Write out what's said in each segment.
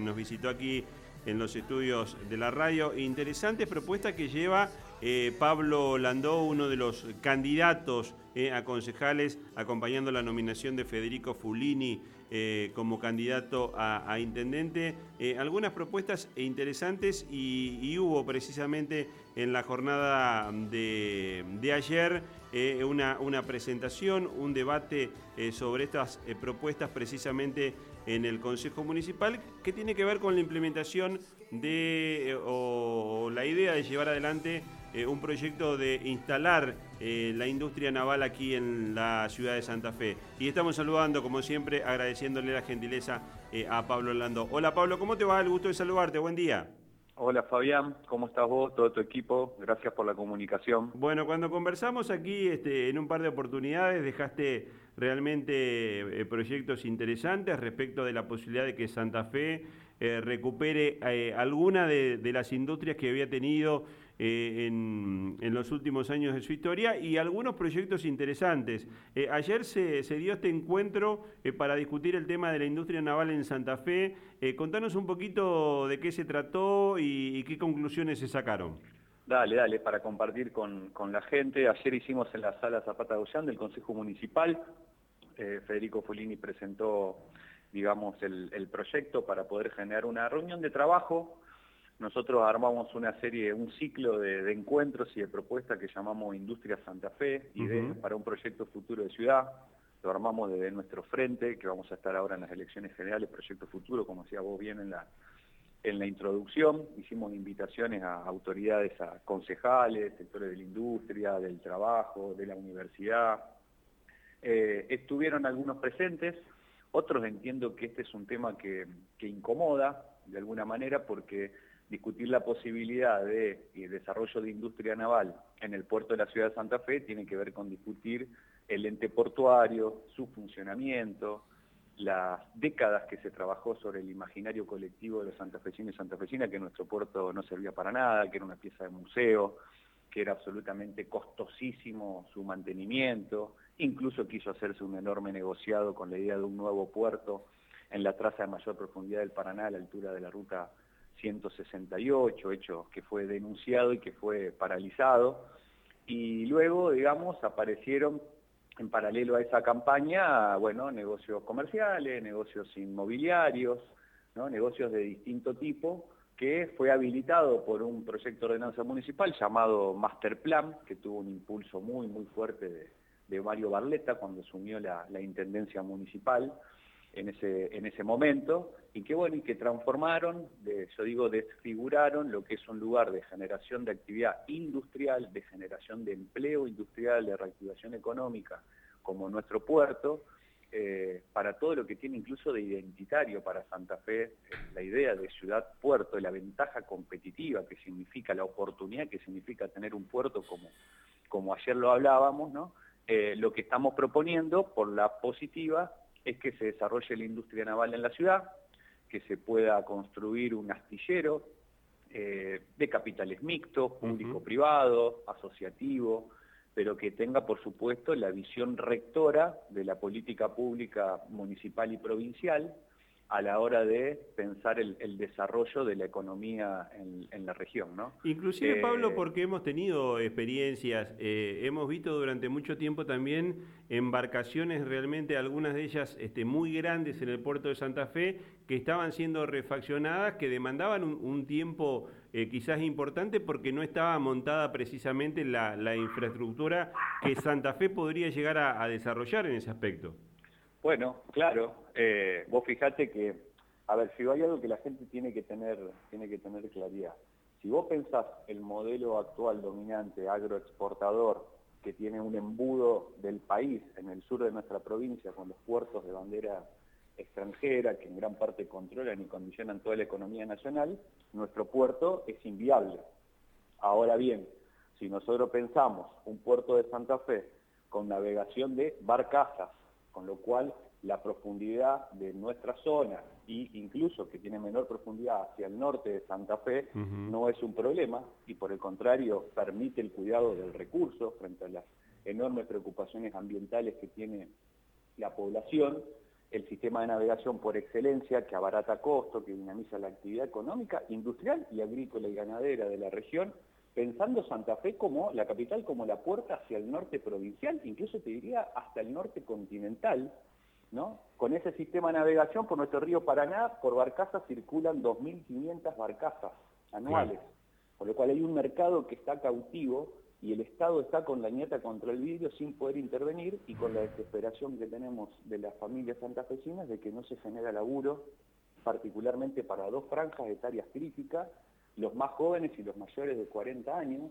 nos visitó aquí en los estudios de la radio. Interesante propuesta que lleva eh, Pablo Landó, uno de los candidatos eh, a concejales, acompañando la nominación de Federico Fulini eh, como candidato a, intendente. algunas propuestas interesantes y, hubo precisamente en la jornada de, ayer una, una, presentación, un debate sobre estas propuestas precisamente en el Consejo Municipal que tiene que ver con la implementación de eh, o, la idea de llevar adelante eh, un proyecto de instalar eh, la industria naval aquí en la ciudad de Santa Fe. Y estamos saludando, como siempre, agradeciéndole la gentileza a Pablo Orlando. Hola Pablo, ¿cómo te va? El gusto de saludarte, buen día. Hola Fabián, ¿cómo estás vos, todo tu equipo? Gracias por la comunicación. Bueno, cuando conversamos aquí este, en un par de oportunidades dejaste realmente eh, proyectos interesantes respecto de la posibilidad de que Santa Fe eh, recupere eh, alguna de, las industrias que había tenido en, los últimos años de su historia y algunos proyectos interesantes. ayer se, dio este encuentro para discutir el tema de la industria naval en Santa Fe. contanos un poquito de qué se trató y, qué conclusiones se sacaron. Dale, dale, para compartir con, la gente. Ayer hicimos en la sala Zapata de del Consejo Municipal eh, Federico Folini presentó, digamos, el, proyecto para poder generar una reunión de trabajo. Nosotros armamos una serie, un ciclo de, encuentros y de propuestas que llamamos Industria Santa Fe, y para un proyecto futuro de ciudad. Lo armamos desde nuestro frente, que vamos a estar ahora en las elecciones generales, Proyecto Futuro, como decía vos bien en la, en la introducción, hicimos invitaciones a autoridades, a concejales, sectores de la industria, del trabajo, de la universidad, eh, estuvieron algunos presentes, otros entiendo que este es un tema que, incomoda de alguna manera porque discutir la posibilidad de desarrollo de industria naval en el puerto de la ciudad de Santa Fe tiene que ver con discutir el ente portuario, su funcionamiento, las décadas que se trabajó sobre el imaginario colectivo de los santafesinos y santafesinas, que nuestro puerto no servía para nada, que era una pieza de museo, que era absolutamente costosísimo su mantenimiento, incluso quiso hacerse un enorme negociado con la idea de un nuevo puerto en la traza de mayor profundidad del Paraná a la altura de la ruta 168, hecho que fue denunciado y que fue paralizado. Y luego, digamos, aparecieron en paralelo a esa campaña, bueno, negocios comerciales, negocios inmobiliarios, negocios de distinto tipo, que fue habilitado por un proyecto de ordenanza municipal llamado Master Plan, que tuvo un impulso muy, muy fuerte de, Mario Barletta cuando asumió la, Intendencia Municipal en ese, en ese momento, y que bueno, y que transformaron, yo digo, desfiguraron lo que es un lugar de generación de actividad industrial, de generación de empleo industrial, de reactivación económica, como nuestro puerto, eh, para todo lo que tiene incluso de identitario para Santa Fe, eh, la idea de ciudad-puerto, la ventaja competitiva que significa, la oportunidad que significa tener un puerto como, como ayer lo hablábamos, ¿no? Eh, lo que estamos proponiendo por la positiva es que se desarrolle la industria naval en la ciudad, que se pueda construir un astillero de capitales mixtos, público-privado, asociativo, pero que tenga, por supuesto, la visión rectora de la política pública municipal y provincial a la hora de pensar el, desarrollo de la economía en, la región. ¿no? Inclusive, Pablo, eh, porque hemos tenido experiencias, eh, hemos visto durante mucho tiempo también embarcaciones realmente, algunas de ellas este, muy grandes en el puerto de Santa Fe, que estaban siendo refaccionadas, que demandaban un, tiempo eh, quizás importante porque no estaba montada precisamente la, infraestructura que Santa Fe podría llegar a desarrollar en ese aspecto. Bueno, claro. Eh, vos fijate que, a ver, si hay algo que la gente tiene que tener, tiene que tener claridad. Si vos pensás el modelo actual dominante, agroexportador, que tiene un embudo del país en el sur de nuestra provincia, con los puertos de bandera extranjera, que en gran parte controlan y condicionan toda la economía nacional, nuestro puerto es inviable. Ahora bien, si nosotros pensamos un puerto de Santa Fe con navegación de barcazas, con lo cual la profundidad de nuestra zona e incluso que tiene menor profundidad hacia el norte de Santa Fe no es un problema y por el contrario permite el cuidado del recurso frente a las enormes preocupaciones ambientales que tiene la población. el sistema de navegación por excelencia que abarata costo, que dinamiza la actividad económica, industrial y agrícola y ganadera de la región, pensando Santa Fe como la capital, como la puerta hacia el norte provincial, incluso te diría hasta el norte continental, ¿no? Con ese sistema de navegación por nuestro río Paraná, por barcazas circulan 2.500 barcazas anuales, por lo cual hay un mercado que está cautivo y el Estado está con la nieta contra el vidrio sin poder intervenir y con la desesperación que tenemos de las familias santafesinas de que no se genera laburo, particularmente para dos franjas etarias críticas, los más jóvenes y los mayores de 40 años,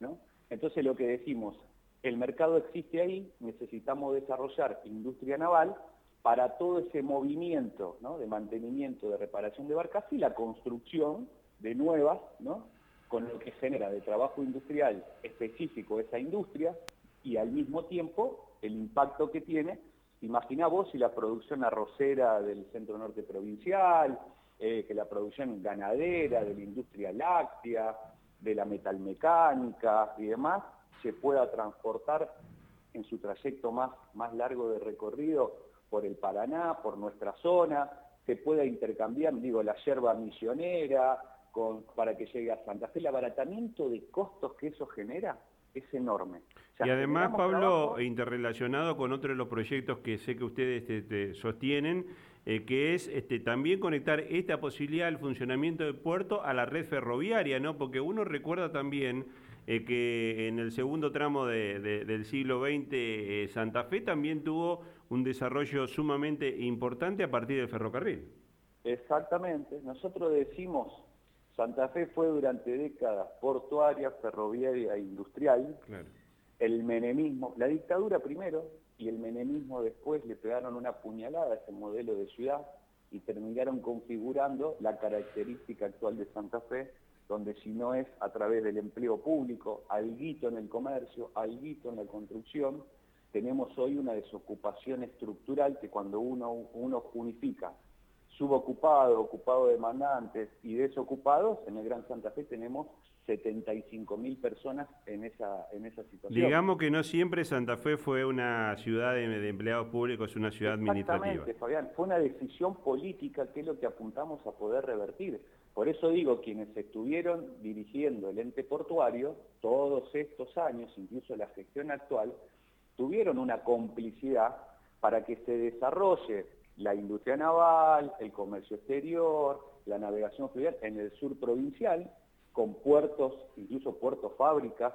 ¿no? Entonces lo que decimos, el mercado existe ahí, necesitamos desarrollar industria naval para todo ese movimiento ¿no? de mantenimiento, de reparación de barcas y la construcción de nuevas, ¿no? con lo que genera de trabajo industrial específico esa industria y al mismo tiempo el impacto que tiene. Imagina vos si la producción arrocera del centro norte provincial, eh, que la producción ganadera, de la industria láctea, de la metalmecánica y demás, se pueda transportar en su trayecto más, más largo de recorrido por el Paraná, por nuestra zona, se pueda intercambiar, digo, la yerba misionera, para que llegue a Santa Fe. El abaratamiento de costos que eso genera es enorme. y además, Pablo, interrelacionado con otro de los proyectos que sé que ustedes este, este, sostienen, eh, que es este, también conectar esta posibilidad del funcionamiento del puerto a la red ferroviaria, ¿no? Porque uno recuerda también eh, que en el segundo tramo del siglo XX eh, Santa Fe también tuvo un desarrollo sumamente importante a partir del ferrocarril. Exactamente. Nosotros decimos Santa Fe fue durante décadas portuaria, ferroviaria e industrial. El menemismo, la dictadura primero y el menemismo después le pegaron una puñalada a ese modelo de ciudad y terminaron configurando la característica actual de Santa Fe, donde si no es a través del empleo público, alguito en el comercio, alguito en la construcción, tenemos hoy una desocupación estructural que cuando uno, uno unifica subocupado, ocupado demandantes y desocupados, en el Gran Santa Fe tenemos 75 mil personas en esa, en esa situación. Digamos que no siempre Santa Fe fue una ciudad de, empleados públicos, una ciudad administrativa. Exactamente, Fabián, fue una decisión política que es lo que apuntamos a poder revertir. Por eso digo, quienes estuvieron dirigiendo el ente portuario todos estos años, incluso la gestión actual, tuvieron una complicidad para que se desarrolle la industria naval, el comercio exterior, la navegación fluvial en el sur provincial, con puertos, incluso puertos fábricas,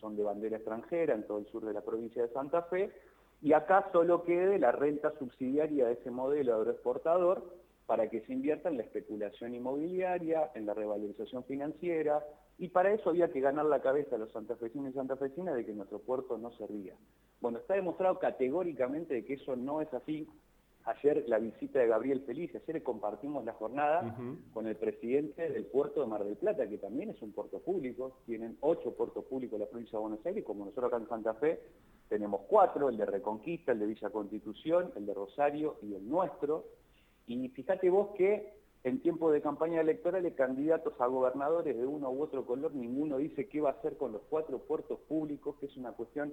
son de bandera extranjera en todo el sur de la provincia de Santa Fe, y acá solo quede la renta subsidiaria de ese modelo agroexportador para que se invierta en la especulación inmobiliaria, en la revalorización financiera, y para eso había que ganar la cabeza a los santafesinos y santafesinas de que nuestro puerto no servía. Bueno, está demostrado categóricamente de que eso no es así, ayer la visita de Gabriel Feliz, ayer compartimos la jornada con el presidente del puerto de Mar del Plata, que también es un puerto público, tienen ocho puertos públicos en la provincia de Buenos Aires, como nosotros acá en Santa Fe tenemos cuatro, el de Reconquista, el de Villa Constitución, el de Rosario y el nuestro. Y fíjate vos que en tiempo de campaña electoral, candidatos a gobernadores de uno u otro color, ninguno dice qué va a hacer con los cuatro puertos públicos, que es una cuestión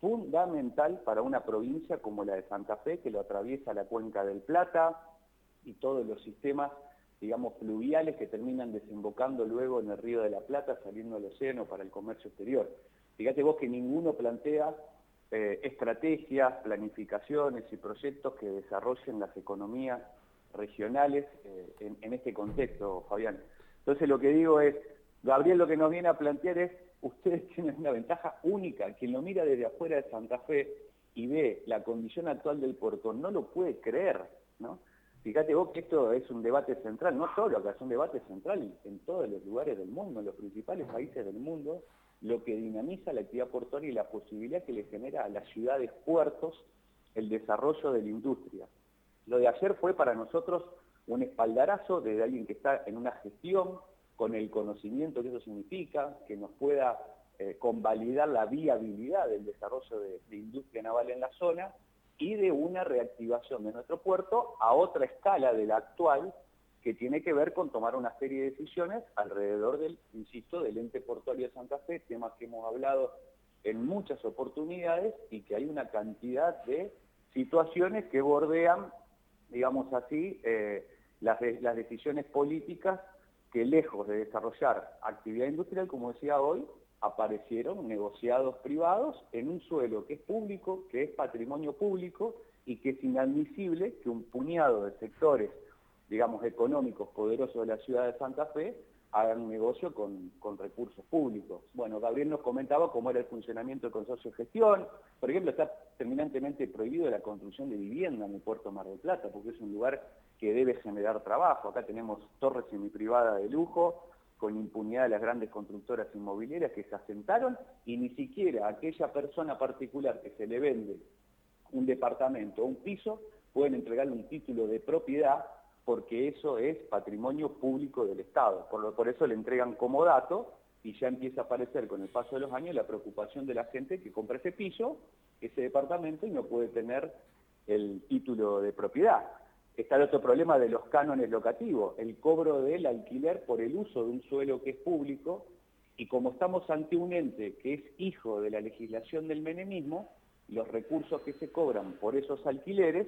fundamental para una provincia como la de Santa Fe, que lo atraviesa la cuenca del Plata y todos los sistemas, digamos, fluviales que terminan desembocando luego en el río de la Plata, saliendo al océano para el comercio exterior. Fíjate vos que ninguno plantea eh, estrategias, planificaciones y proyectos que desarrollen las economías regionales eh, en, en este contexto, Fabián. Entonces lo que digo es, Gabriel lo que nos viene a plantear es ustedes tienen una ventaja única. Quien lo mira desde afuera de Santa Fe y ve la condición actual del puerto no lo puede creer, ¿no? Fíjate vos que esto es un debate central, no solo acá, es un debate central en todos los lugares del mundo, en los principales países del mundo, lo que dinamiza la actividad portuaria y la posibilidad que le genera a las ciudades puertos el desarrollo de la industria. Lo de ayer fue para nosotros un espaldarazo desde alguien que está en una gestión con el conocimiento que eso significa, que nos pueda eh, convalidar la viabilidad del desarrollo de, industria naval en la zona y de una reactivación de nuestro puerto a otra escala de la actual que tiene que ver con tomar una serie de decisiones alrededor del, insisto, del ente portuario de Santa Fe, temas que hemos hablado en muchas oportunidades y que hay una cantidad de situaciones que bordean digamos así, eh, las decisiones políticas que lejos de desarrollar actividad industrial, como decía hoy, aparecieron negociados privados en un suelo que es público, que es patrimonio público y que es inadmisible que un puñado de sectores, digamos, económicos poderosos de la ciudad de Santa Fe hagan negocio con, recursos públicos. Bueno, Gabriel nos comentaba cómo era el funcionamiento del consorcio de gestión. Por ejemplo, está terminantemente prohibido la construcción de vivienda en el puerto Mar del Plata, porque es un lugar que debe generar trabajo. Acá tenemos torres semiprivada de lujo, con impunidad de las grandes constructoras inmobiliarias que se asentaron y ni siquiera aquella persona particular que se le vende un departamento o un piso pueden entregarle un título de propiedad porque eso es patrimonio público del Estado. Por, por eso le entregan como dato y ya empieza a aparecer con el paso de los años la preocupación de la gente que compra ese piso, ese departamento y no puede tener el título de propiedad. Está el otro problema de los cánones locativos, el cobro del alquiler por el uso de un suelo que es público, y como estamos ante un ente que es hijo de la legislación del menemismo, los recursos que se cobran por esos alquileres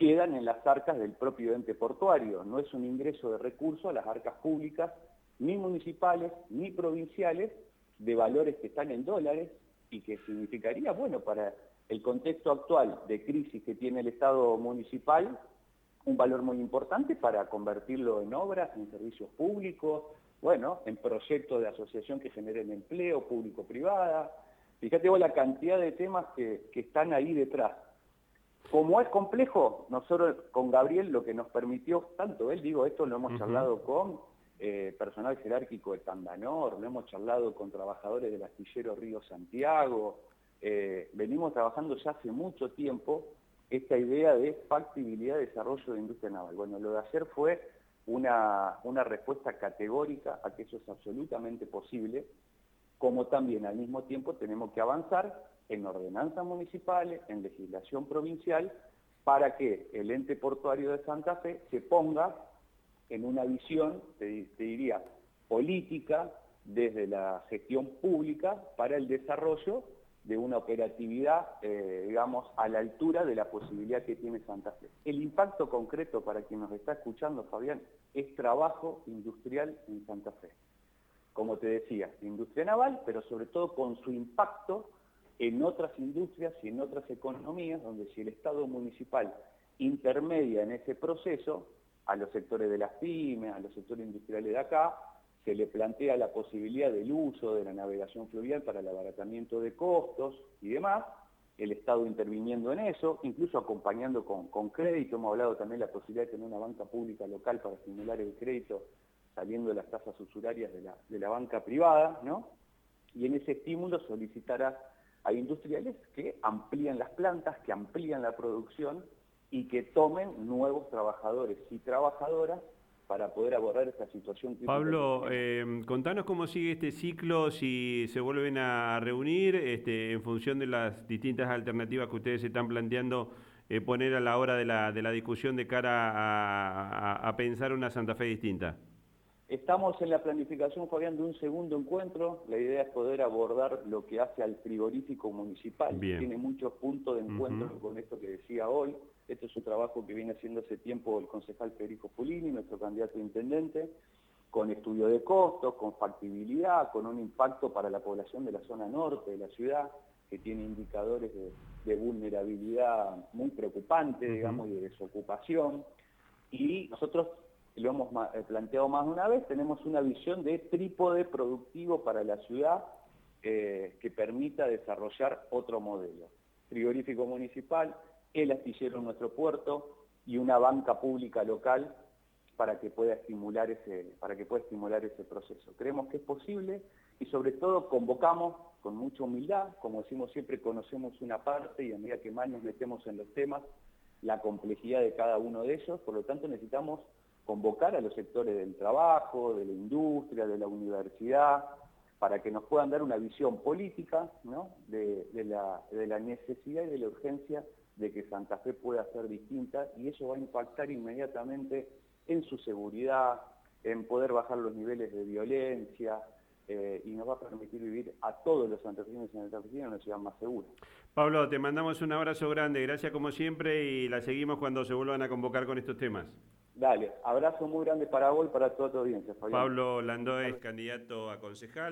quedan en las arcas del propio ente portuario. No es un ingreso de recursos a las arcas públicas, ni municipales, ni provinciales, de valores que están en dólares y que significaría, bueno, para el contexto actual de crisis que tiene el Estado municipal, un valor muy importante para convertirlo en obras, en servicios públicos, bueno, en proyectos de asociación que generen empleo público-privada. Fíjate vos la cantidad de temas que, están ahí detrás. Como es complejo, nosotros con Gabriel lo que nos permitió, tanto él, digo, esto lo hemos charlado con eh, personal jerárquico de Tandanor, lo hemos charlado con trabajadores del astillero Río Santiago, eh, venimos trabajando ya hace mucho tiempo esta idea de factibilidad de desarrollo de industria naval. Bueno, lo de ayer fue una, una respuesta categórica a que eso es absolutamente posible, como también al mismo tiempo tenemos que avanzar en ordenanzas municipales, en legislación provincial, para que el ente portuario de Santa Fe se ponga en una visión, te, diría, política desde la gestión pública para el desarrollo de una operatividad, eh, digamos, a la altura de la posibilidad que tiene Santa Fe. El impacto concreto para quien nos está escuchando, Fabián, es trabajo industrial en Santa Fe. Como te decía, industria naval, pero sobre todo con su impacto en otras industrias y en otras economías, donde si el Estado municipal intermedia en ese proceso, a los sectores de las pymes, a los sectores industriales de acá, se le plantea la posibilidad del uso de la navegación fluvial para el abaratamiento de costos y demás, el Estado interviniendo en eso, incluso acompañando con, crédito, hemos hablado también de la posibilidad de tener una banca pública local para estimular el crédito saliendo de las tasas usurarias de la, de la banca privada, ¿no? Y en ese estímulo solicitará a industriales que amplíen las plantas, que amplíen la producción y que tomen nuevos trabajadores y trabajadoras para poder abordar esta situación. Pablo, eh, contanos cómo sigue este ciclo, si se vuelven a reunir este, en función de las distintas alternativas que ustedes están planteando eh, poner a la hora de la, de la discusión de cara a, pensar una Santa Fe distinta. Estamos en la planificación, Fabián, de un segundo encuentro. La idea es poder abordar lo que hace al frigorífico municipal. Tiene muchos puntos de encuentro con esto que decía hoy. Este es un trabajo que viene haciendo hace tiempo el concejal Federico Pulini, nuestro candidato a intendente, con estudio de costos, con factibilidad, con un impacto para la población de la zona norte de la ciudad, que tiene indicadores de, vulnerabilidad muy preocupantes, digamos, y de desocupación. Y nosotros lo hemos eh, planteado más de una vez, tenemos una visión de trípode productivo para la ciudad eh, que permita desarrollar otro modelo. Frigorífico municipal, el astillero en nuestro puerto y una banca pública local para que pueda estimular ese, para que pueda estimular ese proceso. Creemos que es posible y sobre todo convocamos con mucha humildad, como decimos siempre, conocemos una parte y a medida que más nos metemos en los temas, la complejidad de cada uno de ellos, por lo tanto necesitamos convocar a los sectores del trabajo, de la industria, de la universidad, para que nos puedan dar una visión política de, la, necesidad y de la urgencia de que Santa Fe pueda ser distinta y eso va a impactar inmediatamente en su seguridad, en poder bajar los niveles de violencia eh, y nos va a permitir vivir a todos los santafesinos y santafesinos en una ciudad más segura. Pablo, te mandamos un abrazo grande, gracias como siempre y la seguimos cuando se vuelvan a convocar con estos temas. Dale, abrazo muy grande para vos y para toda tu audiencia, Fabián. Pablo Landó es candidato a concejal.